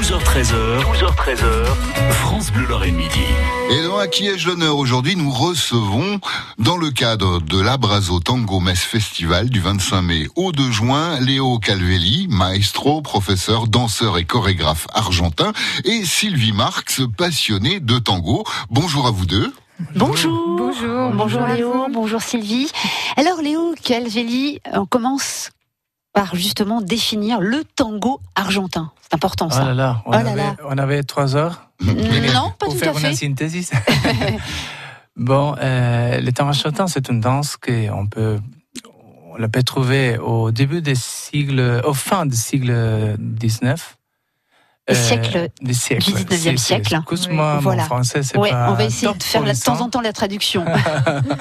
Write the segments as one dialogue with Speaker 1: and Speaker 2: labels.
Speaker 1: 12h13h, 12h13h, France Bleu Lorraine Midi.
Speaker 2: Et dans À qui ai-je l'honneur aujourd'hui, nous recevons, dans le cadre de l'Abrazo Tango Mess Festival du 25 mai au 2 juin, Léo Calvelli, maestro, professeur, danseur et chorégraphe argentin, et Sylvie Marx, passionnée de tango. Bonjour à vous deux.
Speaker 3: Bonjour.
Speaker 4: Bonjour.
Speaker 3: Bonjour
Speaker 4: à
Speaker 3: Léo,
Speaker 4: vous.
Speaker 3: bonjour Sylvie. Alors Léo Calvelli, on commence par justement définir le tango argentin. C'est important
Speaker 4: Oh
Speaker 3: ça.
Speaker 4: là là, on,
Speaker 3: Oh là
Speaker 4: avait,
Speaker 3: là.
Speaker 4: on avait trois heures
Speaker 3: non, pas
Speaker 4: pour
Speaker 3: tout
Speaker 4: faire
Speaker 3: à
Speaker 4: une
Speaker 3: fait.
Speaker 4: synthèse. bon, euh, le tango argentin, c'est une danse qu'on peut, on la peut trouver au début des sigles, au fin du siècle 19.
Speaker 3: Des siècles
Speaker 4: des siècles.
Speaker 3: du 19e
Speaker 4: C'est- c'est-
Speaker 3: siècle.
Speaker 4: Excuse-moi,
Speaker 3: Voilà.
Speaker 4: mon français, c'est
Speaker 3: Ouais,
Speaker 4: pas
Speaker 3: on va essayer de faire de temps en temps la traduction.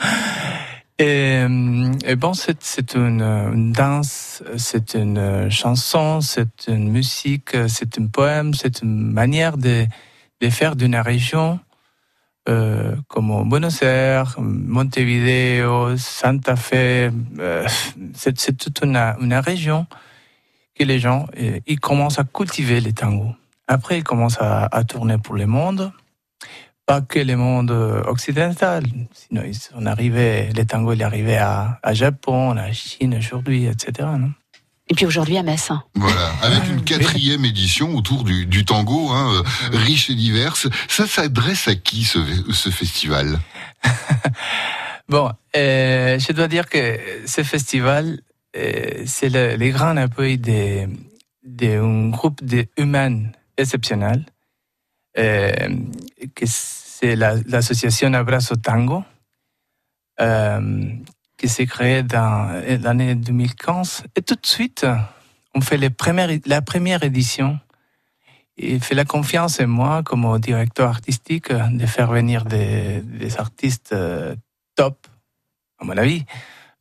Speaker 4: Et, euh, et bon, c'est, une, danse, c'est une chanson, c'est une musique, c'est un poème, c'est une manière de, faire d'une région euh, comme Buenos Aires, Montevideo, Santa Fe. euh, c'est, toute une, région que les gens ils commencent à cultiver les tangos. Après, ils commencent à tourner pour le monde pas que le monde occidental. Sinon, ils sont arrivés, les tangos, il est arrivé à, à Japon, à Chine aujourd'hui, etc. Non?
Speaker 3: Et puis aujourd'hui à Metz.
Speaker 2: Voilà, avec une quatrième édition autour du, du tango, hein, euh, riche et diverse. Ça s'adresse à qui ce, ce festival?
Speaker 4: Bon, euh, je dois dire que ce festival, euh, c'est le, les grands appui d'un de, groupe d'humains exceptionnels, que c'est la- l'association Abrazo Tango, euh, qui s'est créée dans l'année 2015. Et tout de suite, on fait les premières, la première édition. Il fait la confiance en moi, comme directeur artistique, de faire venir des, des artistes euh, top, à mon avis,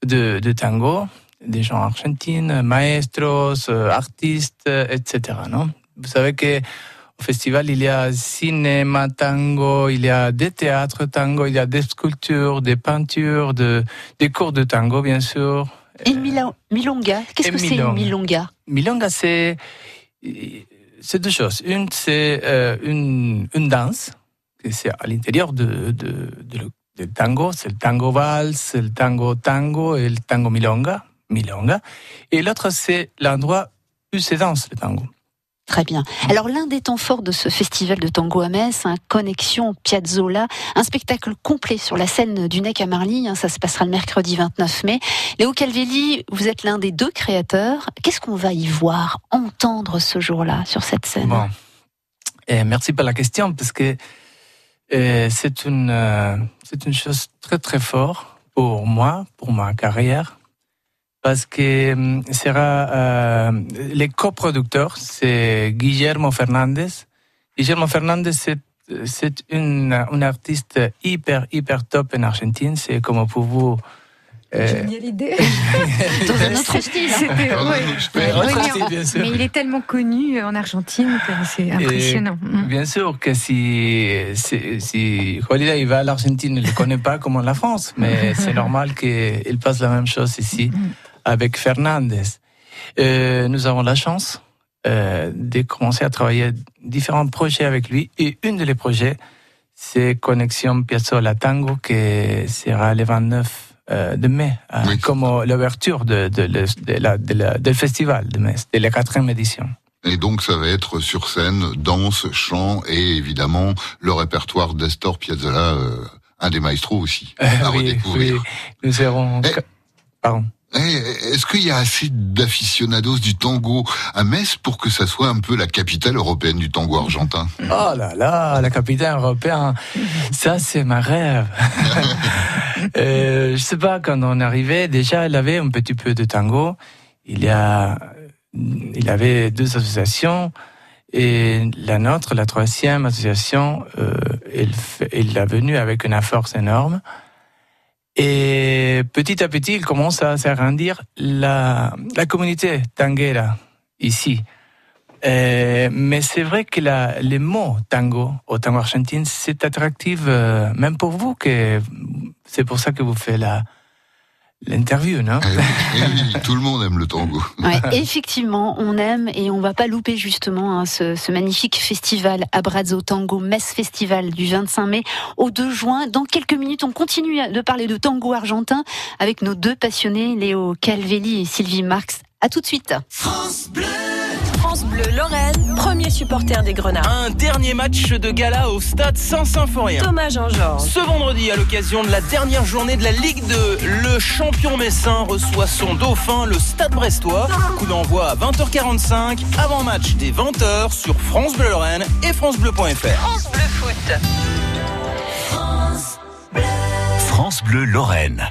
Speaker 4: de, de tango, des gens argentines, maestros, euh, artistes, etc. Non? Vous savez que au festival, il y a cinéma tango, il y a des théâtres tango, il y a des sculptures, des peintures, de, des cours de tango, bien sûr.
Speaker 3: Et milonga, qu'est-ce que c'est une
Speaker 4: milonga?
Speaker 3: milonga
Speaker 4: c'est c'est deux choses. Une, c'est euh, une, une danse, c'est à l'intérieur de, de, de le- du tango. C'est le tango valse, le tango tango et le tango milonga. milonga. Et l'autre, c'est l'endroit où se danse le tango.
Speaker 3: Très bien. Alors l'un des temps forts de ce festival de tango à Metz, hein, Connexion Piazzola, un spectacle complet sur la scène du Nec à Marly, hein, ça se passera le mercredi 29 mai. Léo Calvelli, vous êtes l'un des deux créateurs. Qu'est-ce qu'on va y voir, entendre ce jour-là sur cette scène?
Speaker 4: Bon. Et merci pour la question, parce que euh, c'est une, euh, c'est une chose très très forte pour moi, pour ma carrière, parce que hum, sera euh, les coproducteurs, c'est Guillermo Fernandez. Guillermo Fernandez, c'est c'est une, une artiste hyper hyper top en Argentine. C'est comme pour vous. euh,
Speaker 5: Géniale idée.
Speaker 3: Dans un autre style.
Speaker 5: C'était- ouais. mais, il est tellement connu en Argentine que c'est impressionnant. Mm.
Speaker 4: Bien sûr que si, si, si Holiday va à l'Argentine, il ne le connaît pas comme la France, mais c'est normal qu'il passe la même chose ici avec Fernandez. Euh, nous avons la chance euh, de commencer à travailler différents projets avec lui et un de les projets, c'est Connexion Piazzolla Tango qui sera le 29 euh, de mai,
Speaker 2: Oui.
Speaker 4: comme l'ouverture de, del festival de Metz, de la quatrième édition.
Speaker 2: Et donc ça va être sur scène, danse, chant et évidemment le répertoire d'Astor Piazzolla, un des maestros aussi, à
Speaker 4: oui,
Speaker 2: redécouvrir.
Speaker 4: oui, nous serons.
Speaker 2: Eh.
Speaker 4: Pardon.
Speaker 2: Eh, Est-ce qu'il y a assez d'aficionados du tango à Metz pour que ça soit un peu la capitale européenne du tango argentin?
Speaker 4: Oh là là, la capitale européenne, ça c'est ma rêve. euh, je sais pas, quand on arrivait, déjà, il avait un petit peu de tango. Il y a, il avait deux associations. Et la nôtre, la troisième association, euh, il, fait- il est venu avec une force énorme. Et petit à petit, il commence à s'agrandir la, la communauté tanguera ici. Euh, mais c'est vrai que la, le mot tango au tango argentin, c'est attractif euh, même pour vous, que c'est pour ça que vous faites la, l'interview, non
Speaker 2: Eh oui, eh oui, tout le monde aime le tango.
Speaker 3: Ouais, effectivement, on aime et on va pas louper justement hein, ce, ce magnifique festival Abrazo Tango Metz Festival du 25 mai au 2 juin. Dans quelques minutes, on continue de parler de tango argentin avec nos deux passionnés, Léo Calvelli et Sylvie Marx. À tout de suite.
Speaker 6: France Bleu Lorraine, premier supporter des Grenats.
Speaker 7: Un dernier match de gala au stade Saint-Symphorien.
Speaker 6: Thomas Jean-Georges.
Speaker 7: Ce vendredi, à l'occasion de la dernière journée de la Ligue 2, le champion messin reçoit son dauphin, le Stade Brestois. Coup d'envoi à 20h45, avant match des 20h sur France Bleu Lorraine et francebleu.fr.
Speaker 6: France Bleu Foot.
Speaker 1: France Bleu Lorraine.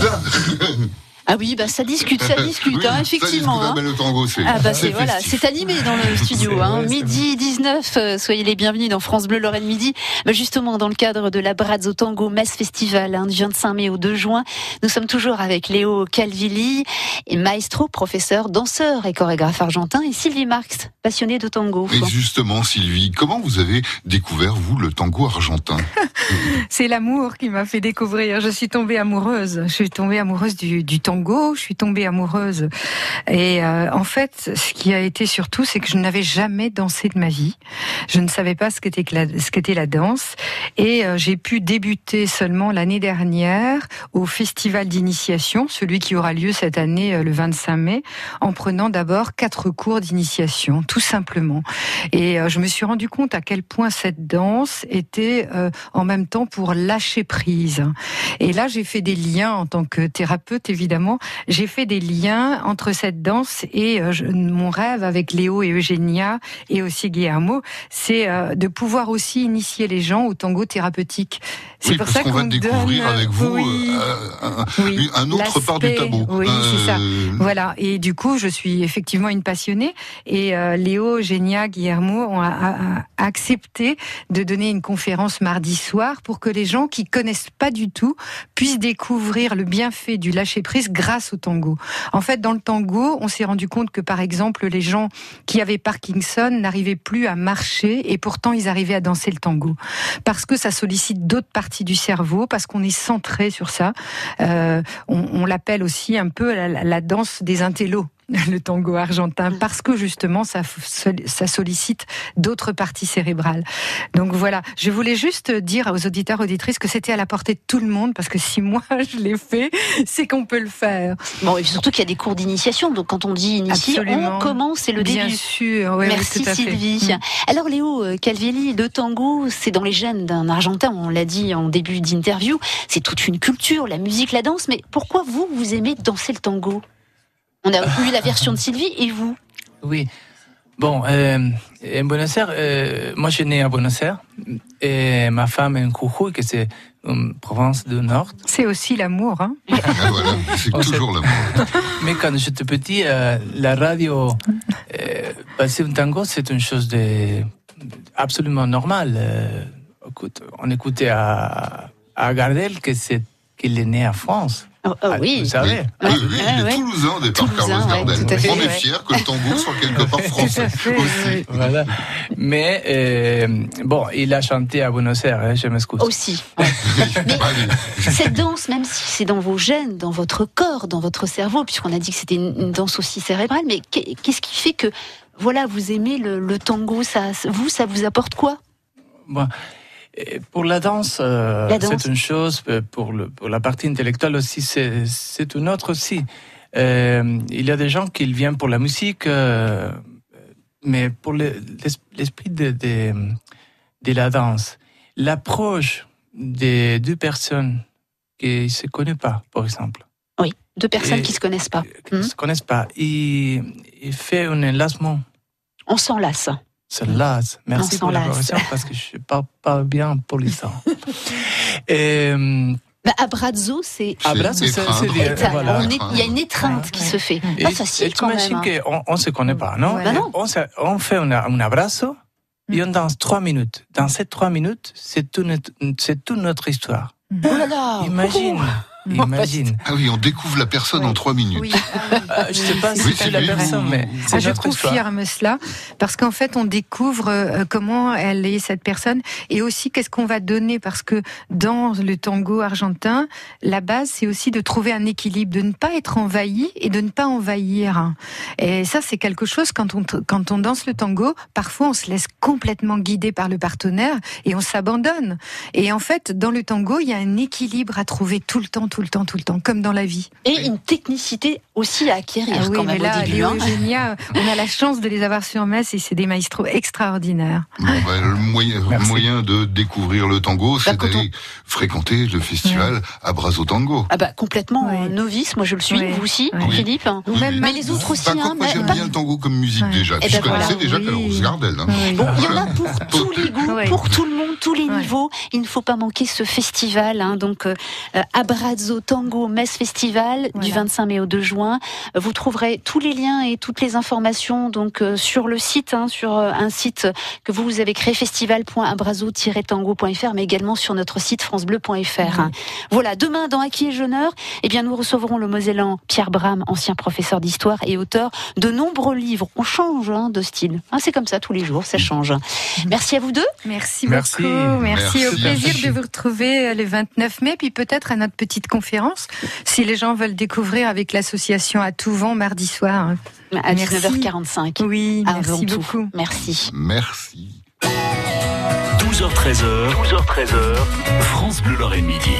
Speaker 3: Ah oui, bah ça discute, ça discute,
Speaker 2: Oui,
Speaker 3: hein,
Speaker 2: ça
Speaker 3: effectivement.
Speaker 2: discute,
Speaker 3: hein.
Speaker 2: le tango, c'est
Speaker 3: Ah bah c'est voilà, c'est animé dans le studio. Hein.
Speaker 4: vrai,
Speaker 3: Midi 19, euh, soyez les bienvenus dans France Bleu Lorraine Midi. Bah justement dans le cadre de la Brazzo Tango Metz Festival hein, du 25 mai au 2 juin, nous sommes toujours avec Léo Calvilli, et maestro, professeur, danseur et chorégraphe argentin, et Sylvie Marx, passionnée de tango.
Speaker 2: Et justement, Sylvie, comment vous avez découvert, vous, le tango argentin
Speaker 5: C'est l'amour qui m'a fait découvrir. Je suis tombée amoureuse. Je suis tombée amoureuse du, du tango. Je suis tombée amoureuse. Et euh, en fait, ce qui a été surtout, c'est que je n'avais jamais dansé de ma vie. Je ne savais pas ce qu'était la, la danse. Et euh, j'ai pu débuter seulement l'année dernière au festival d'initiation, celui qui aura lieu cette année euh, le 25 mai, en prenant d'abord quatre cours d'initiation, tout simplement. Et je me suis rendu compte à quel point cette danse était en même temps pour lâcher prise. Et là, j'ai fait des liens en tant que thérapeute, évidemment. J'ai fait des liens entre cette danse et euh, je- mon rêve avec Léo et Eugénia et aussi Guillermo, c'est euh, de pouvoir aussi initier les gens au tango thérapeutique. C'est
Speaker 2: Oui,
Speaker 5: pour
Speaker 2: parce
Speaker 5: ça
Speaker 2: qu'on va
Speaker 5: qu'on
Speaker 2: découvrir
Speaker 5: donne,
Speaker 2: avec vous
Speaker 5: oui,
Speaker 2: euh, un,
Speaker 5: oui,
Speaker 2: un autre part du tableau.
Speaker 5: Oui, c'est ça. Voilà, et du coup, je suis effectivement une passionnée. Et Léo, Génia, Guillermo ont a- a- a- accepté de donner une conférence mardi soir pour que les gens qui connaissent pas du tout puissent découvrir le bienfait du lâcher prise grâce au tango. En fait, dans le tango, on s'est rendu compte que, par exemple, les gens qui avaient Parkinson n'arrivaient plus à marcher et pourtant ils arrivaient à danser le tango parce que ça sollicite d'autres parties du cerveau, parce qu'on est centré sur ça. Euh, on, on l'appelle aussi un peu la, la- danse des intellos. Le tango argentin, parce que justement ça, ça sollicite d'autres parties cérébrales. Donc voilà, je voulais juste dire aux auditeurs auditrices que c'était à la portée de tout le monde, parce que si moi je l'ai fait, c'est qu'on peut le faire.
Speaker 3: Bon, et surtout qu'il y a des cours d'initiation, donc quand on dit initier, on commence, c'est le
Speaker 5: Bien
Speaker 3: début.
Speaker 5: sûr, ouais, ouais,
Speaker 3: Merci
Speaker 5: tout à fait.
Speaker 3: Sylvie.
Speaker 5: Mm.
Speaker 3: Alors Léo euh, Calvelli, le tango, c'est dans les gènes d'un Argentin, on l'a dit en début d'interview, c'est toute une culture, la musique, la danse, mais pourquoi vous, vous aimez danser le tango? On a eu la version de Sylvie et vous
Speaker 4: Oui. Bon, euh, en Buenos Aires, euh, moi je suis né à Buenos Aires et ma femme est en Jujuy, que c'est une province du Nord.
Speaker 5: C'est aussi l'amour. Hein
Speaker 2: ah, voilà, c'est toujours l'amour.
Speaker 4: Mais quand j'étais petit, euh, la radio, euh, passer un tango, c'est une chose de absolument normale. Euh, écoute, on écoutait à, à Gardel que c'est qu'il est né en France.
Speaker 3: Oh, oh,
Speaker 4: Ah,
Speaker 3: oui.
Speaker 4: Vous savez.
Speaker 2: Oui,
Speaker 3: Ouais,
Speaker 2: oui, il
Speaker 3: ouais,
Speaker 2: est
Speaker 3: ouais.
Speaker 2: toulousain au départ,
Speaker 3: Toulousain,
Speaker 2: Carlos Gardel. On est
Speaker 3: ouais.
Speaker 2: fiers que le tango soit quelque part français. aussi.
Speaker 4: Voilà. Mais euh, bon, il a chanté à Buenos Aires, hein, je m'excuse.
Speaker 3: Aussi. Cette danse, même si c'est dans vos gènes, dans votre corps, dans votre cerveau, puisqu'on a dit que c'était une, danse aussi cérébrale, mais qu'est- qu'est-ce qui fait que, voilà, vous aimez le, le tango ça, Vous, ça vous apporte quoi?
Speaker 4: Bon, et pour la danse, euh,
Speaker 3: La danse.
Speaker 4: c'est une chose. euh, Pour, le, pour la partie intellectuelle aussi, c'est c'est une autre aussi. Euh, il y a des gens qui viennent pour la musique, euh, mais pour le- l'es- l'esprit de, de, de la danse, l'approche des deux personnes qui ne se connaissent pas, par exemple,
Speaker 3: Oui, deux personnes
Speaker 4: Et-
Speaker 3: qui se connaissent pas.
Speaker 4: qui ne se connaissent pas, il, il fait un enlacement.
Speaker 3: On s'enlace.
Speaker 4: Se lasse. Merci pour la correction parce que je ne parle pas bien pour l'instant. Et, euh,
Speaker 3: Bah, abrazo, c'est
Speaker 4: Abrazo, c'est- c'est voilà.
Speaker 3: Il y a une étreinte
Speaker 5: Ouais.
Speaker 3: qui se fait.
Speaker 4: et-
Speaker 3: Pas facile
Speaker 4: et
Speaker 3: quand même.
Speaker 4: t'imagines
Speaker 3: hein.
Speaker 4: qu'on ne se connaît pas, non,
Speaker 5: Ouais.
Speaker 3: Bah non.
Speaker 4: On, fait un, un abrazo et on danse trois minutes. Dans ces trois minutes, c'est tout c'est notre histoire.
Speaker 3: Oh là là
Speaker 4: Imagine, Imagine.
Speaker 2: Ah oui, on découvre la personne en trois minutes.
Speaker 5: Oui,
Speaker 4: Euh, je sais pas si
Speaker 2: Oui,
Speaker 4: c'est la
Speaker 2: lui.
Speaker 4: personne, mais
Speaker 5: Ah, je
Speaker 4: histoire.
Speaker 5: confirme cela parce qu'en fait on découvre euh, comment elle est cette personne et aussi qu'est-ce qu'on va donner parce que dans le tango argentin la base c'est aussi de trouver un équilibre de ne pas être envahi et de ne pas envahir et ça c'est quelque chose quand on quand on danse le tango parfois on se laisse complètement guider par le partenaire et on s'abandonne et en fait dans le tango il y a un équilibre à trouver tout le temps tout le temps tout le temps comme dans la vie
Speaker 3: Et une technicité aussi à acquérir
Speaker 5: ah oui,
Speaker 3: quand
Speaker 5: mais
Speaker 3: même
Speaker 5: là,
Speaker 3: au début.
Speaker 5: Léo
Speaker 3: hein.
Speaker 5: et Eugénia, on a la chance de les avoir sur Metz et c'est des maestros extraordinaires.
Speaker 2: Bon, ben, le moyen, de découvrir le tango, c'est
Speaker 3: Bah, quand
Speaker 2: d'aller fréquenter le festival à Brazo Tango.
Speaker 3: Ah bah complètement euh, novice, moi je le suis, vous aussi. Philippe.
Speaker 2: Oui,
Speaker 5: même
Speaker 3: Mais les autres aussi, hein,
Speaker 2: moi j'aime bien le tango comme musique
Speaker 5: Ouais.
Speaker 2: déjà.
Speaker 3: Eh
Speaker 2: Je
Speaker 3: ben voilà,
Speaker 2: connaissais déjà
Speaker 5: oui.
Speaker 2: Carlos Gardel. hein.
Speaker 3: Bon, il y en a pour tous les goûts,
Speaker 5: Ouais.
Speaker 3: pour tout le monde, tous les
Speaker 5: Ouais.
Speaker 3: niveaux. Il ne faut pas manquer ce festival, hein, donc euh, euh, Abrazo Tango Metz Festival du
Speaker 5: Voilà.
Speaker 3: 25 mai au 2 juin. Vous trouverez tous les liens et toutes les informations donc euh, sur le site, hein, sur euh, un site que vous, vous avez créé festival.abrazo-tango.fr, mais également sur notre site francebleu.fr. hein. Voilà, demain dans Acquis et Jeuneur, eh bien nous recevrons le Mosellan Pierre Bram, ancien professeur d'histoire et auteur de nombreux livres. On change hein, de style. Hein, c'est comme ça tous les jours, ça change. Merci à vous deux.
Speaker 5: Merci,
Speaker 4: Merci.
Speaker 5: beaucoup. Merci.
Speaker 2: Merci.
Speaker 5: Au plaisir
Speaker 2: Merci.
Speaker 5: de vous retrouver euh, le 29 mai, puis peut-être à notre petite conférence, si les gens veulent découvrir avec l'association à tout vent mardi soir.
Speaker 3: À
Speaker 5: Merci.
Speaker 3: 19h45.
Speaker 5: Oui,
Speaker 3: Avant
Speaker 5: merci
Speaker 3: tout.
Speaker 5: beaucoup.
Speaker 3: Merci.
Speaker 2: Merci.
Speaker 1: 12h13h, 12h13h, France Bleu Lorraine Midi.